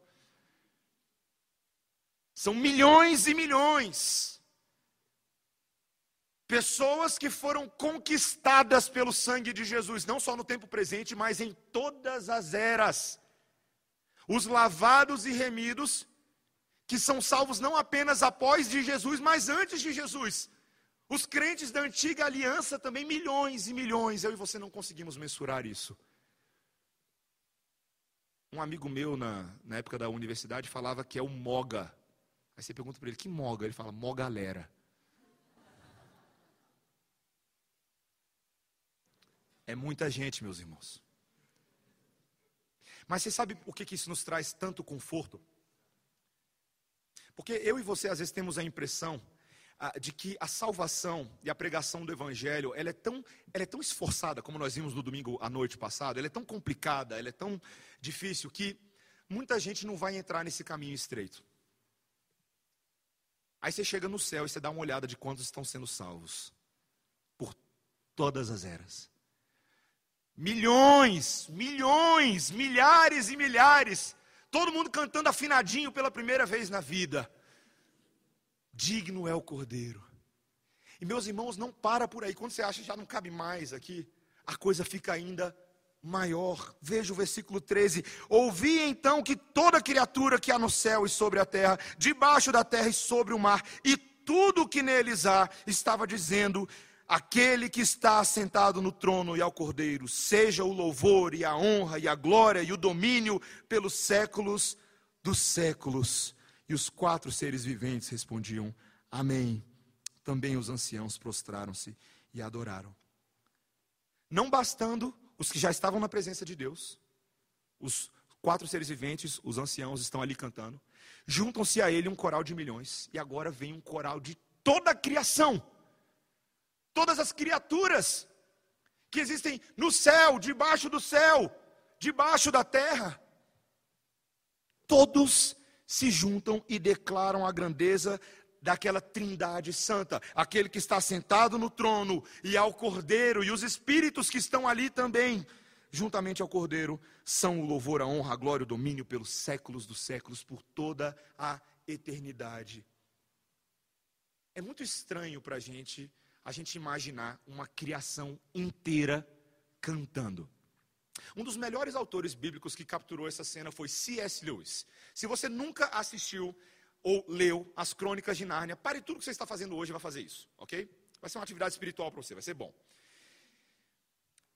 São milhões e milhões. Pessoas que foram conquistadas pelo sangue de Jesus, não só no tempo presente, mas em todas as eras. Os lavados e remidos, que são salvos não apenas após de Jesus, mas antes de Jesus. Os crentes da antiga aliança também, milhões e milhões, eu e você não conseguimos mensurar isso. Um amigo meu, na, na época da universidade, falava que é o MOGA. Aí você pergunta para ele, que MOGA? Ele fala, MOGA galera. É muita gente, meus irmãos. Mas você sabe o que, que isso nos traz tanto conforto? Porque eu e você às vezes temos a impressão de que a salvação e a pregação do evangelho, ela é tão, ela é tão esforçada, como nós vimos no domingo à noite passado, ela é tão complicada, ela é tão difícil que muita gente não vai entrar nesse caminho estreito. Aí você chega no céu e você dá uma olhada de quantos estão sendo salvos por todas as eras. Milhões, milhões, milhares e milhares. Todo mundo cantando afinadinho pela primeira vez na vida. Digno é o Cordeiro. E meus irmãos, não para por aí. Quando você acha que já não cabe mais aqui, a coisa fica ainda maior. Veja o versículo 13. Ouvi então que toda criatura que há no céu e sobre a terra, debaixo da terra e sobre o mar, e tudo que neles há, estava dizendo: Aquele que está assentado no trono e ao cordeiro, seja o louvor e a honra e a glória e o domínio pelos séculos dos séculos. E os quatro seres viventes respondiam: Amém. Também os anciãos prostraram-se e adoraram. Não bastando os que já estavam na presença de Deus, os quatro seres viventes, os anciãos estão ali cantando, juntam-se a ele um coral de milhões, e agora vem um coral de toda a criação, todas as criaturas que existem no céu, debaixo do céu, debaixo da terra, todos se juntam e declaram a grandeza daquela trindade santa, aquele que está sentado no trono e ao cordeiro e os espíritos que estão ali também, juntamente ao cordeiro, são o louvor, a honra, a glória, o domínio pelos séculos dos séculos, por toda a eternidade. É muito estranho para a gente, a gente imaginar uma criação inteira cantando. Um dos melhores autores bíblicos que capturou essa cena foi C.S. Lewis. Se você nunca assistiu ou leu as Crônicas de Nárnia, pare tudo que você está fazendo hoje e vai fazer isso, ok? Vai ser uma atividade espiritual para você, vai ser bom.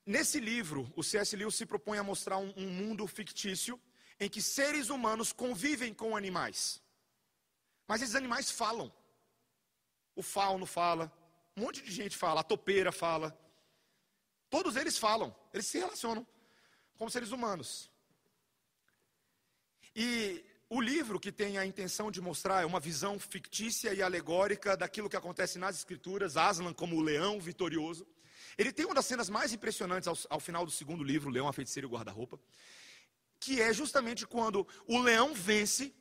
Nesse livro, o C.S. Lewis se propõe a mostrar um, um mundo fictício em que seres humanos convivem com animais. Mas esses animais falam. O fauno fala, um monte de gente fala, a topeira fala. Todos eles falam, eles se relacionam como seres humanos. E o livro que tem a intenção de mostrar é uma visão fictícia e alegórica daquilo que acontece nas escrituras, Aslan como o leão vitorioso. Ele tem uma das cenas mais impressionantes ao, ao final do segundo livro, Leão, a Feiticeira e o Guarda-Roupa, que é justamente quando o leão vence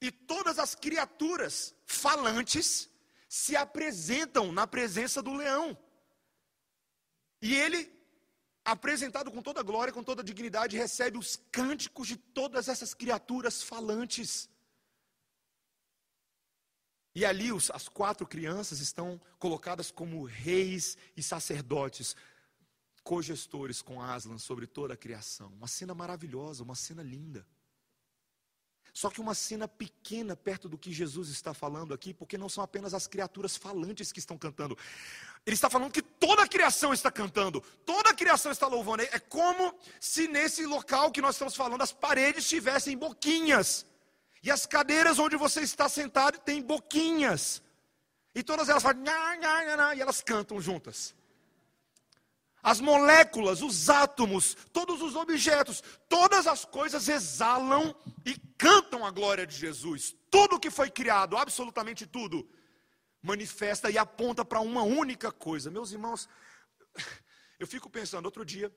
E todas as criaturas falantes se apresentam na presença do leão. E ele, apresentado com toda glória, com toda dignidade, recebe os cânticos de todas essas criaturas falantes. E ali os, as quatro crianças estão colocadas como reis e sacerdotes, cogestores com Aslan sobre toda a criação. Uma cena maravilhosa, uma cena linda. Só que uma cena pequena perto do que Jesus está falando aqui, porque não são apenas as criaturas falantes que estão cantando. Ele está falando que toda a criação está cantando, toda a criação está louvando. É como se nesse local que nós estamos falando, as paredes tivessem boquinhas. E as cadeiras onde você está sentado têm boquinhas. E todas elas falam, nha, nha, nha, e elas cantam juntas. As moléculas, os átomos, todos os objetos, todas as coisas exalam e cantam a glória de Jesus. Tudo que foi criado, absolutamente tudo, manifesta e aponta para uma única coisa. Meus irmãos, [laughs] eu fico pensando, outro dia,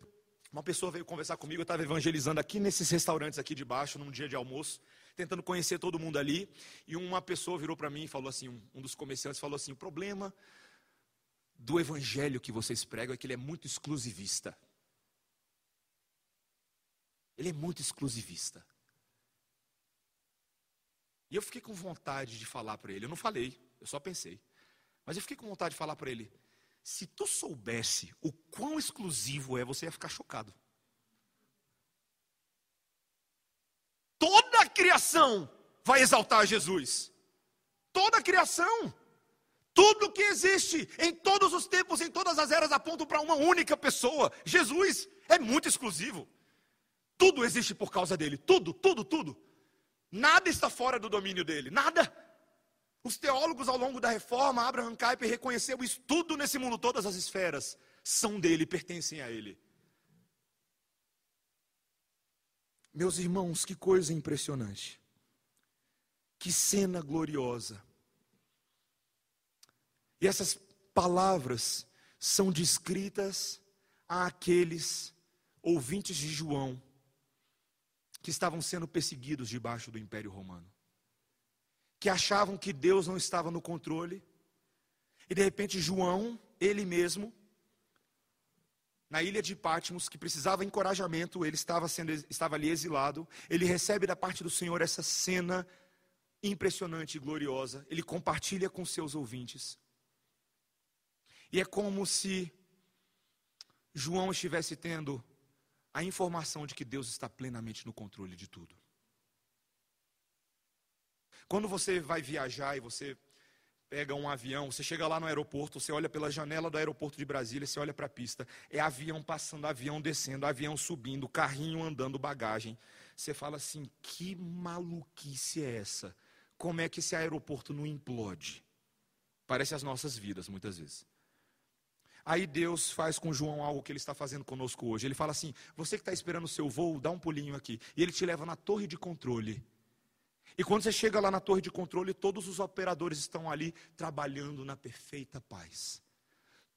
uma pessoa veio conversar comigo, eu estava evangelizando aqui nesses restaurantes aqui de baixo, num dia de almoço, tentando conhecer todo mundo ali, e uma pessoa virou para mim e falou assim, um dos comerciantes falou assim, o problema do evangelho que vocês pregam é que ele é muito exclusivista. Ele é muito exclusivista. E eu fiquei com vontade de falar para ele. Eu não falei, eu só pensei. Mas eu fiquei com vontade de falar para ele: se tu soubesse o quão exclusivo é, você ia ficar chocado. Toda a criação vai exaltar Jesus. Toda a criação. Tudo que existe, em todos os tempos, em todas as eras, aponta para uma única pessoa. Jesus é muito exclusivo. Tudo existe por causa dele. Tudo, tudo, tudo. Nada está fora do domínio dele. Nada. Os teólogos ao longo da reforma, Abraham Kuyper reconheceu isso. Tudo nesse mundo, todas as esferas, são dele, pertencem a ele. Meus irmãos, que coisa impressionante. Que cena gloriosa. E essas palavras são descritas àqueles ouvintes de João que estavam sendo perseguidos debaixo do Império Romano, que achavam que Deus não estava no controle, e de repente João, ele mesmo, na ilha de Patmos, que precisava encorajamento, ele estava, sendo, estava ali exilado, ele recebe da parte do Senhor essa cena impressionante e gloriosa, ele compartilha com seus ouvintes. E é como se João estivesse tendo a informação de que Deus está plenamente no controle de tudo. Quando você vai viajar e você pega um avião, você chega lá no aeroporto, você olha pela janela do aeroporto de Brasília, você olha para a pista, é avião passando, avião descendo, avião subindo, carrinho andando, bagagem. Você fala assim: que maluquice é essa? Como é que esse aeroporto não implode? Parece as nossas vidas, muitas vezes. Aí Deus faz com João algo que ele está fazendo conosco hoje. Ele fala assim: você que está esperando o seu voo, dá um pulinho aqui. E ele te leva na torre de controle. E quando você chega lá na torre de controle, todos os operadores estão ali trabalhando na perfeita paz.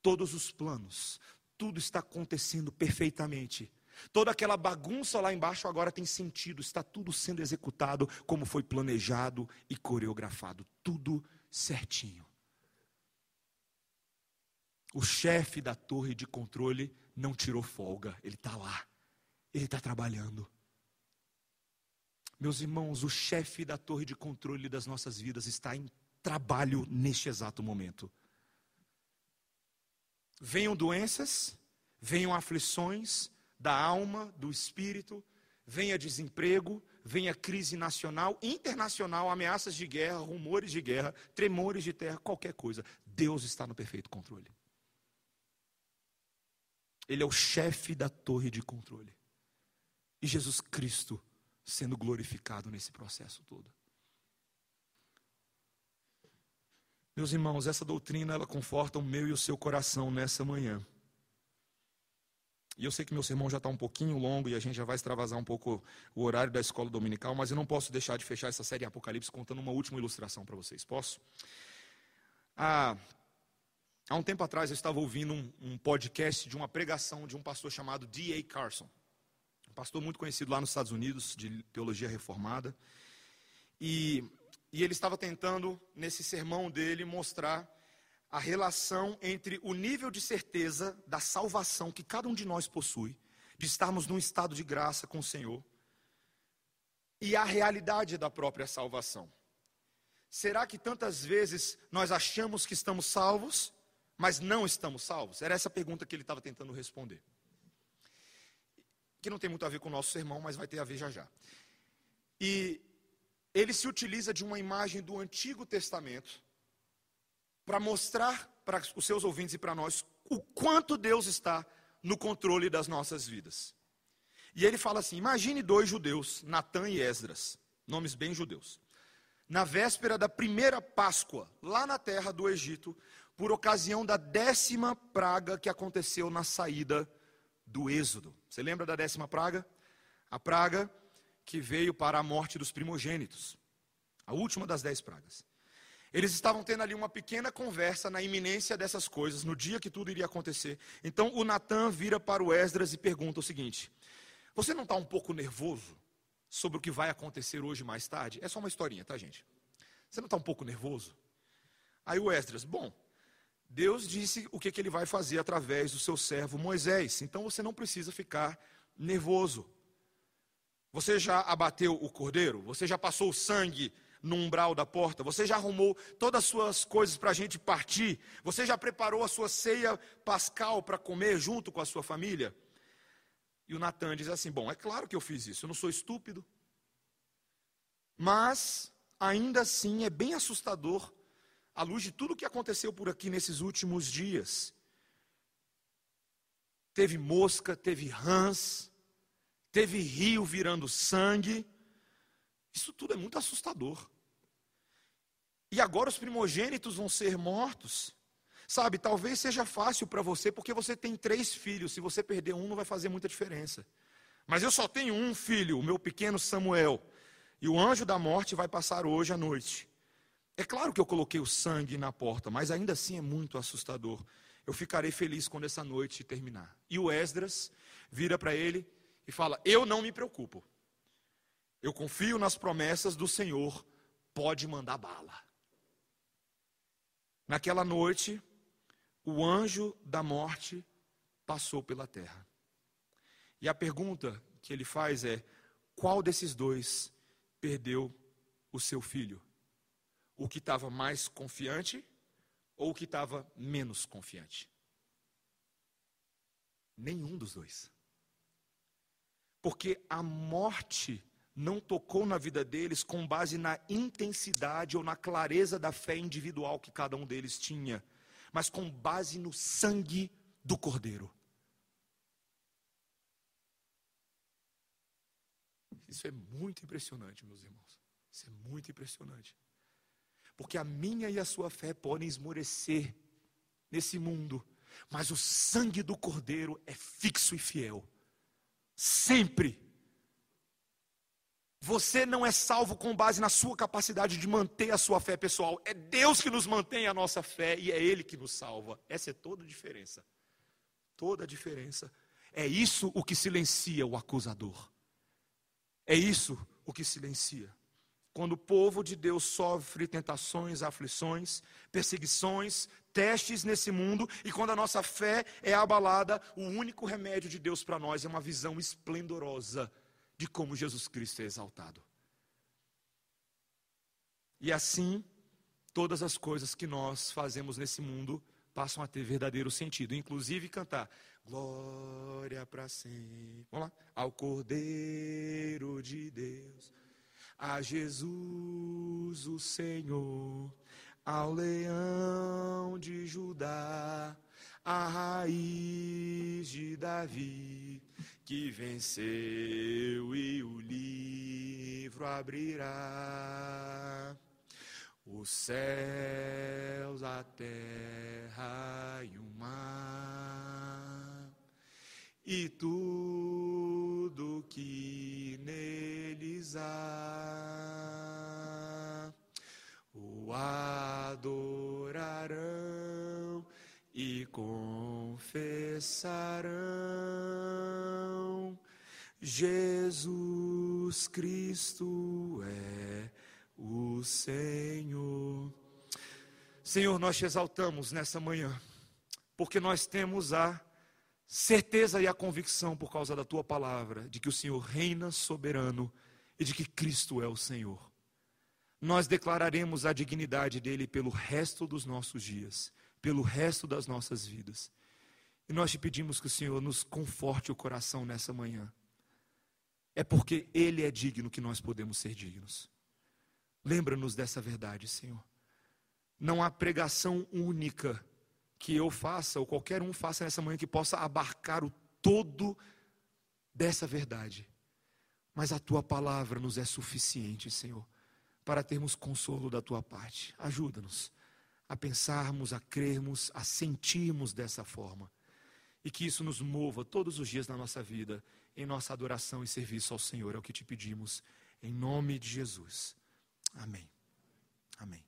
Todos os planos, tudo está acontecendo perfeitamente. Toda aquela bagunça lá embaixo agora tem sentido, está tudo sendo executado como foi planejado e coreografado, tudo certinho. O chefe da torre de controle não tirou folga, ele está lá, ele está trabalhando. Meus irmãos, o chefe da torre de controle das nossas vidas está em trabalho neste exato momento. Venham doenças, venham aflições da alma, do espírito, venha desemprego, venha crise nacional, internacional, ameaças de guerra, rumores de guerra, tremores de terra, qualquer coisa. Deus está no perfeito controle. Ele é o chefe da torre de controle. E Jesus Cristo sendo glorificado nesse processo todo. Meus irmãos, essa doutrina ela conforta o meu e o seu coração nessa manhã. E eu sei que meu sermão já está um pouquinho longo e a gente já vai extravasar um pouco o horário da escola dominical, mas eu não posso deixar de fechar essa série Apocalipse contando uma última ilustração para vocês. Posso? Ah, Há um tempo atrás eu estava ouvindo um, um podcast de uma pregação de um pastor chamado D.A. Carson. Um pastor muito conhecido lá nos Estados Unidos, de teologia reformada. E E ele estava tentando, nesse sermão dele, mostrar a relação entre o nível de certeza da salvação que cada um de nós possui, de estarmos num estado de graça com o Senhor, e a realidade da própria salvação. Será que tantas vezes nós achamos que estamos salvos, mas não estamos salvos? Era essa a pergunta que ele estava tentando responder. Que não tem muito a ver com o nosso sermão, mas vai ter a ver já já. E ele se utiliza de uma imagem do Antigo Testamento para mostrar para os seus ouvintes e para nós o quanto Deus está no controle das nossas vidas. E ele fala assim: imagine dois judeus, Natã e Esdras, nomes bem judeus, na véspera da primeira Páscoa, lá na terra do Egito, por ocasião da décima praga que aconteceu na saída do Êxodo. Você lembra da décima praga? A praga que veio para a morte dos primogênitos, a última das dez pragas. Eles estavam tendo ali uma pequena conversa na iminência dessas coisas, no dia que tudo iria acontecer. Então o Natan vira para o Esdras e pergunta o seguinte: Você não está um pouco nervoso sobre o que vai acontecer hoje mais tarde? É só uma historinha, tá, gente? Você não está um pouco nervoso? Aí o Esdras, bom, Deus disse o que, que ele vai fazer através do seu servo Moisés, então você não precisa ficar nervoso. Você já abateu o cordeiro? Você já passou o sangue no umbral da porta? Você já arrumou todas as suas coisas para a gente partir? Você já preparou a sua ceia pascal para comer junto com a sua família? E o Natan diz assim: Bom, é claro que eu fiz isso, eu não sou estúpido. Mas, ainda assim, é bem assustador, à luz de tudo o que aconteceu por aqui nesses últimos dias. Teve mosca, teve rãs, teve rio virando sangue. Isso tudo é muito assustador. E agora os primogênitos vão ser mortos. Sabe, talvez seja fácil para você porque você tem três filhos. Se você perder um, não vai fazer muita diferença. Mas eu só tenho um filho, o meu pequeno Samuel. E o anjo da morte vai passar hoje à noite. É claro que eu coloquei o sangue na porta, mas ainda assim é muito assustador. Eu ficarei feliz quando essa noite terminar. E o Esdras vira para ele e fala: Eu não me preocupo. Eu confio nas promessas do Senhor, pode mandar bala. Naquela noite, o anjo da morte passou pela terra. E a pergunta que ele faz é: qual desses dois perdeu o seu filho? O que estava mais confiante ou o que estava menos confiante? Nenhum dos dois porque a morte não tocou na vida deles com base na intensidade ou na clareza da fé individual que cada um deles tinha, mas com base no sangue do Cordeiro. Isso é muito impressionante, meus irmãos. Isso é muito impressionante. Porque a minha e a sua fé podem esmorecer nesse mundo, mas o sangue do Cordeiro é fixo e fiel. Sempre. Você não é salvo com base na sua capacidade de manter a sua fé pessoal. É Deus que nos mantém a nossa fé e é Ele que nos salva. Essa é toda a diferença. Toda a diferença. É isso o que silencia o acusador. É isso o que silencia. Quando o povo de Deus sofre tentações, aflições, perseguições, testes nesse mundo, e quando a nossa fé é abalada, o único remédio de Deus para nós é uma visão esplendorosa de como Jesus Cristo é exaltado. E assim, todas as coisas que nós fazemos nesse mundo passam a ter verdadeiro sentido, inclusive cantar glória para sempre. Vamos lá, ao Cordeiro de Deus a Jesus o Senhor, ao leão de Judá, a raiz de Davi, que venceu e o livro abrirá. Os céus, a terra e o mar, e tudo que neles há, o adorarão e confessarão: Jesus Cristo é o Senhor. Senhor, nós te exaltamos nessa manhã, porque nós temos a certeza e a convicção, por causa da tua palavra, de que o Senhor reina soberano e de que Cristo é o Senhor. Nós declararemos a dignidade dele pelo resto dos nossos dias, pelo resto das nossas vidas. E nós te pedimos que o Senhor nos conforte o coração nessa manhã. É porque Ele é digno que nós podemos ser dignos. Lembra-nos dessa verdade, Senhor. Não há pregação única que eu faça, ou qualquer um faça nessa manhã, que possa abarcar o todo dessa verdade. Mas a tua palavra nos é suficiente, Senhor, para termos consolo da tua parte. Ajuda-nos a pensarmos, a crermos, a sentirmos dessa forma. E que isso nos mova todos os dias na nossa vida, em nossa adoração e serviço ao Senhor. É o que te pedimos, em nome de Jesus. Amém. Amém.